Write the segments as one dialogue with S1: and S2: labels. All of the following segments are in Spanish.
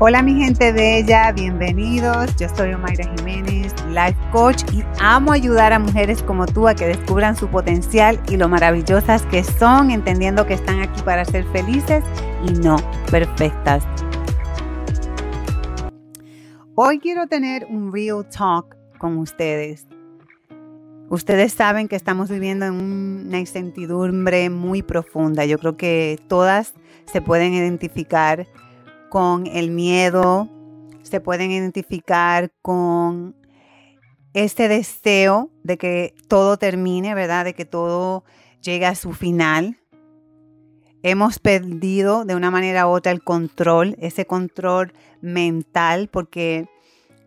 S1: Hola mi gente bella, bienvenidos. Yo soy Omaira Jiménez, life coach y amo ayudar a mujeres como tú a que descubran su potencial y lo maravillosas que son, entendiendo que están aquí para ser felices y no perfectas. Hoy quiero tener un real talk con ustedes. Ustedes saben que estamos viviendo en una incertidumbre muy profunda. Yo creo que todas se pueden identificar con el miedo, se pueden identificar con este deseo de que todo termine, ¿verdad? De que todo llegue a su final. Hemos perdido de una manera u otra el control, ese control mental, porque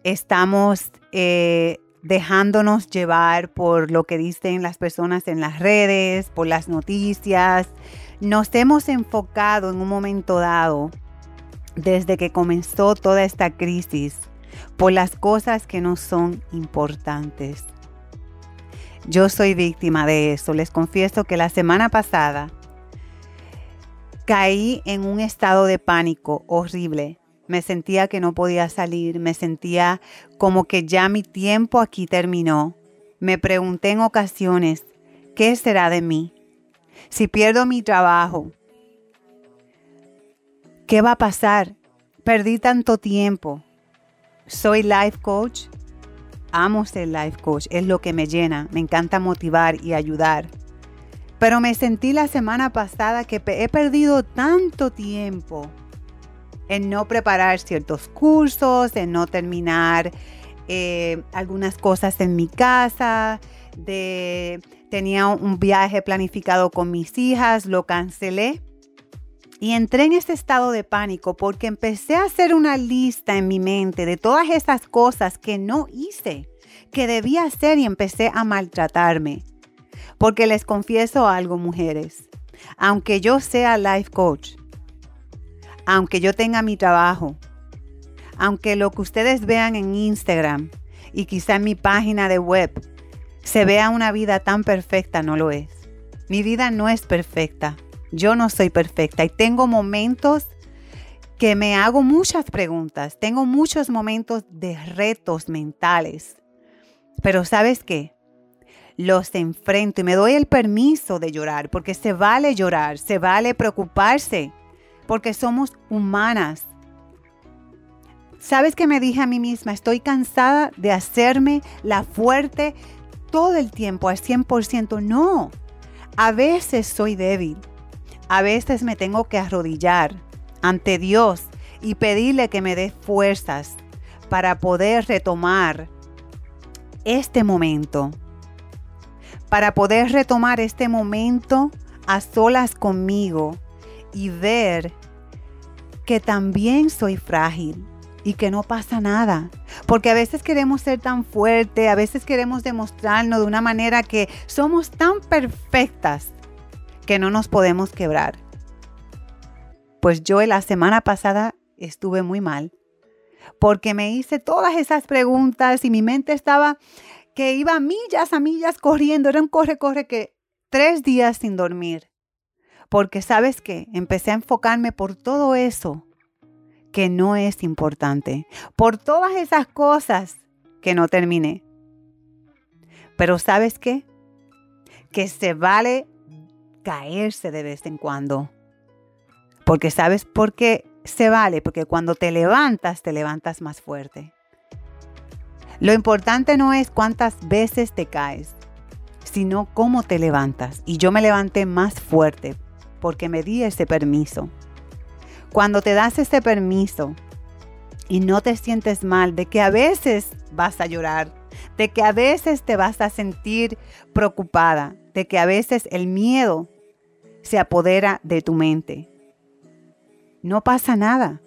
S1: estamos eh, dejándonos llevar por lo que dicen las personas en las redes, por las noticias. Nos hemos enfocado en un momento dado desde que comenzó toda esta crisis por las cosas que no son importantes. Yo soy víctima de eso. Les confieso que la semana pasada caí en un estado de pánico horrible. Me sentía que no podía salir, me sentía como que ya mi tiempo aquí terminó. Me pregunté en ocasiones, ¿qué será de mí? Si pierdo mi trabajo, ¿Qué va a pasar? Perdí tanto tiempo. Soy life coach. Amo ser life coach. Es lo que me llena. Me encanta motivar y ayudar. Pero me sentí la semana pasada que he perdido tanto tiempo en no preparar ciertos cursos, en no terminar eh, algunas cosas en mi casa, de tenía un viaje planificado con mis hijas, lo cancelé y entré en ese estado de pánico porque empecé a hacer una lista en mi mente de todas esas cosas que no hice, que debía hacer y empecé a maltratarme. Porque les confieso algo, mujeres, aunque yo sea life coach, aunque yo tenga mi trabajo, aunque lo que ustedes vean en Instagram y quizá en mi página de web se vea una vida tan perfecta, no lo es. Mi vida no es perfecta. Yo no soy perfecta y tengo momentos que me hago muchas preguntas, tengo muchos momentos de retos mentales. Pero ¿sabes qué? Los enfrento y me doy el permiso de llorar, porque se vale llorar, se vale preocuparse, porque somos humanas. ¿Sabes qué me dije a mí misma? Estoy cansada de hacerme la fuerte todo el tiempo al 100%. No, a veces soy débil a veces me tengo que arrodillar ante Dios y pedirle que me dé fuerzas para poder retomar este momento. Para poder retomar este momento a solas conmigo y ver que también soy frágil y que no pasa nada. Porque a veces queremos ser tan fuerte, a veces queremos demostrarnos de una manera que somos tan perfectas que no nos podemos quebrar. Pues yo la semana pasada estuve muy mal porque me hice todas esas preguntas y mi mente estaba que iba millas a millas corriendo, era un corre, corre que tres días sin dormir. Porque sabes qué, empecé a enfocarme por todo eso que no es importante, por todas esas cosas que no terminé. Pero sabes qué, que se vale caerse de vez en cuando. Porque sabes por qué se vale, porque cuando te levantas, te levantas más fuerte. Lo importante no es cuántas veces te caes, sino cómo te levantas. Y yo me levanté más fuerte porque me di ese permiso. Cuando te das ese permiso y no te sientes mal de que a veces vas a llorar, de que a veces te vas a sentir preocupada, de que a veces el miedo se apodera de tu mente. No pasa nada.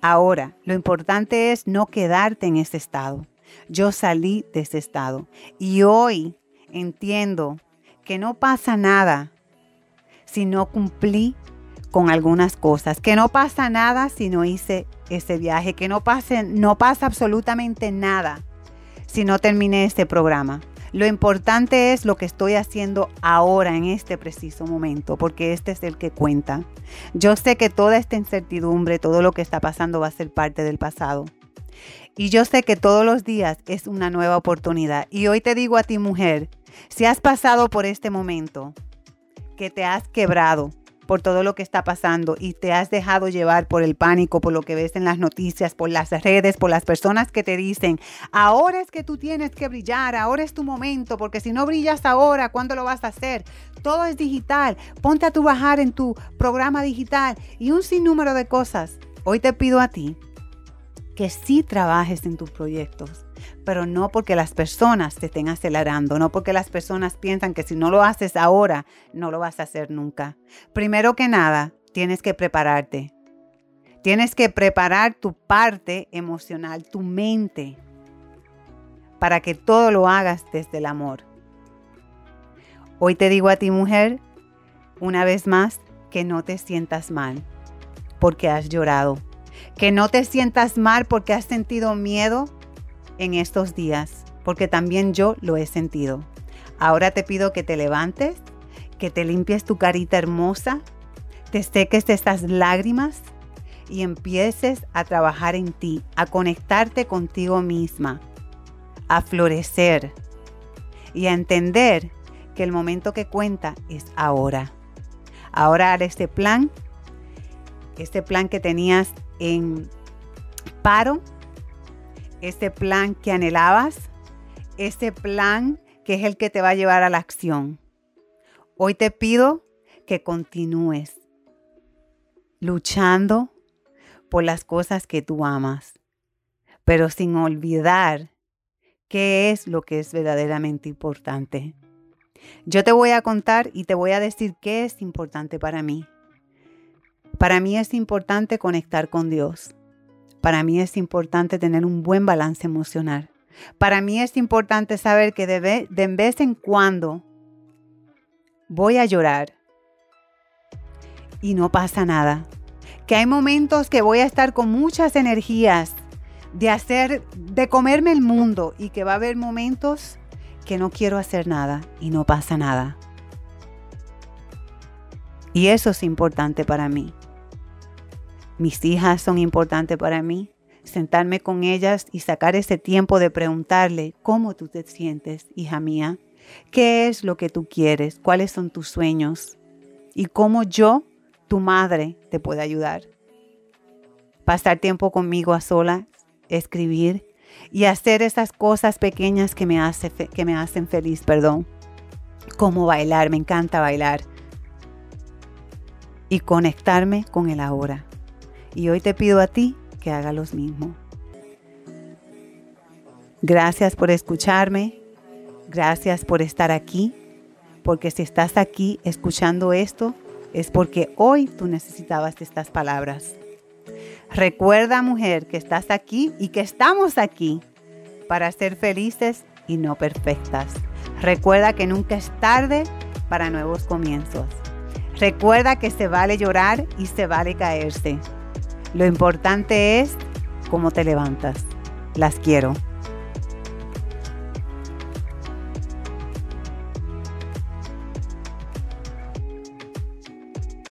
S1: Ahora, lo importante es no quedarte en ese estado. Yo salí de ese estado y hoy entiendo que no pasa nada si no cumplí con algunas cosas, que no pasa nada si no hice ese viaje, que no pase no pasa absolutamente nada si no terminé este programa. Lo importante es lo que estoy haciendo ahora en este preciso momento, porque este es el que cuenta. Yo sé que toda esta incertidumbre, todo lo que está pasando va a ser parte del pasado. Y yo sé que todos los días es una nueva oportunidad. Y hoy te digo a ti, mujer, si has pasado por este momento, que te has quebrado, por todo lo que está pasando y te has dejado llevar por el pánico, por lo que ves en las noticias, por las redes, por las personas que te dicen, ahora es que tú tienes que brillar, ahora es tu momento, porque si no brillas ahora, ¿cuándo lo vas a hacer? Todo es digital, ponte a tu bajar en tu programa digital y un sinnúmero de cosas. Hoy te pido a ti que sí trabajes en tus proyectos, pero no porque las personas te estén acelerando, no porque las personas piensan que si no lo haces ahora, no lo vas a hacer nunca. Primero que nada, tienes que prepararte. Tienes que preparar tu parte emocional, tu mente, para que todo lo hagas desde el amor. Hoy te digo a ti, mujer, una vez más, que no te sientas mal porque has llorado que no te sientas mal porque has sentido miedo en estos días, porque también yo lo he sentido. Ahora te pido que te levantes, que te limpies tu carita hermosa, te seques estas lágrimas y empieces a trabajar en ti, a conectarte contigo misma, a florecer y a entender que el momento que cuenta es ahora. Ahora haré este plan, este plan que tenías en paro, ese plan que anhelabas, ese plan que es el que te va a llevar a la acción. Hoy te pido que continúes luchando por las cosas que tú amas, pero sin olvidar qué es lo que es verdaderamente importante. Yo te voy a contar y te voy a decir qué es importante para mí. Para mí es importante conectar con Dios. Para mí es importante tener un buen balance emocional. Para mí es importante saber que de, vez en cuando voy a llorar y no pasa nada. Que hay momentos que voy a estar con muchas energías de hacer, de comerme el mundo y que va a haber momentos que no quiero hacer nada y no pasa nada. Y eso es importante para mí. Mis hijas son importantes para mí. Sentarme con ellas y sacar ese tiempo de preguntarle cómo tú te sientes, hija mía. ¿Qué es lo que tú quieres? ¿Cuáles son tus sueños? Y cómo yo, tu madre, te puedo ayudar. Pasar tiempo conmigo a sola, escribir y hacer esas cosas pequeñas que me, hace, que me hacen feliz, perdón. Como bailar, me encanta bailar. Y conectarme con el ahora. Y hoy te pido a ti que haga lo mismo. Gracias por escucharme. Gracias por estar aquí. Porque si estás aquí escuchando esto, es porque hoy tú necesitabas estas palabras. Recuerda, mujer, que estás aquí y que estamos aquí para ser felices y no perfectas. Recuerda que nunca es tarde para nuevos comienzos. Recuerda que se vale llorar y se vale caerse. Lo importante es cómo te levantas. Las quiero.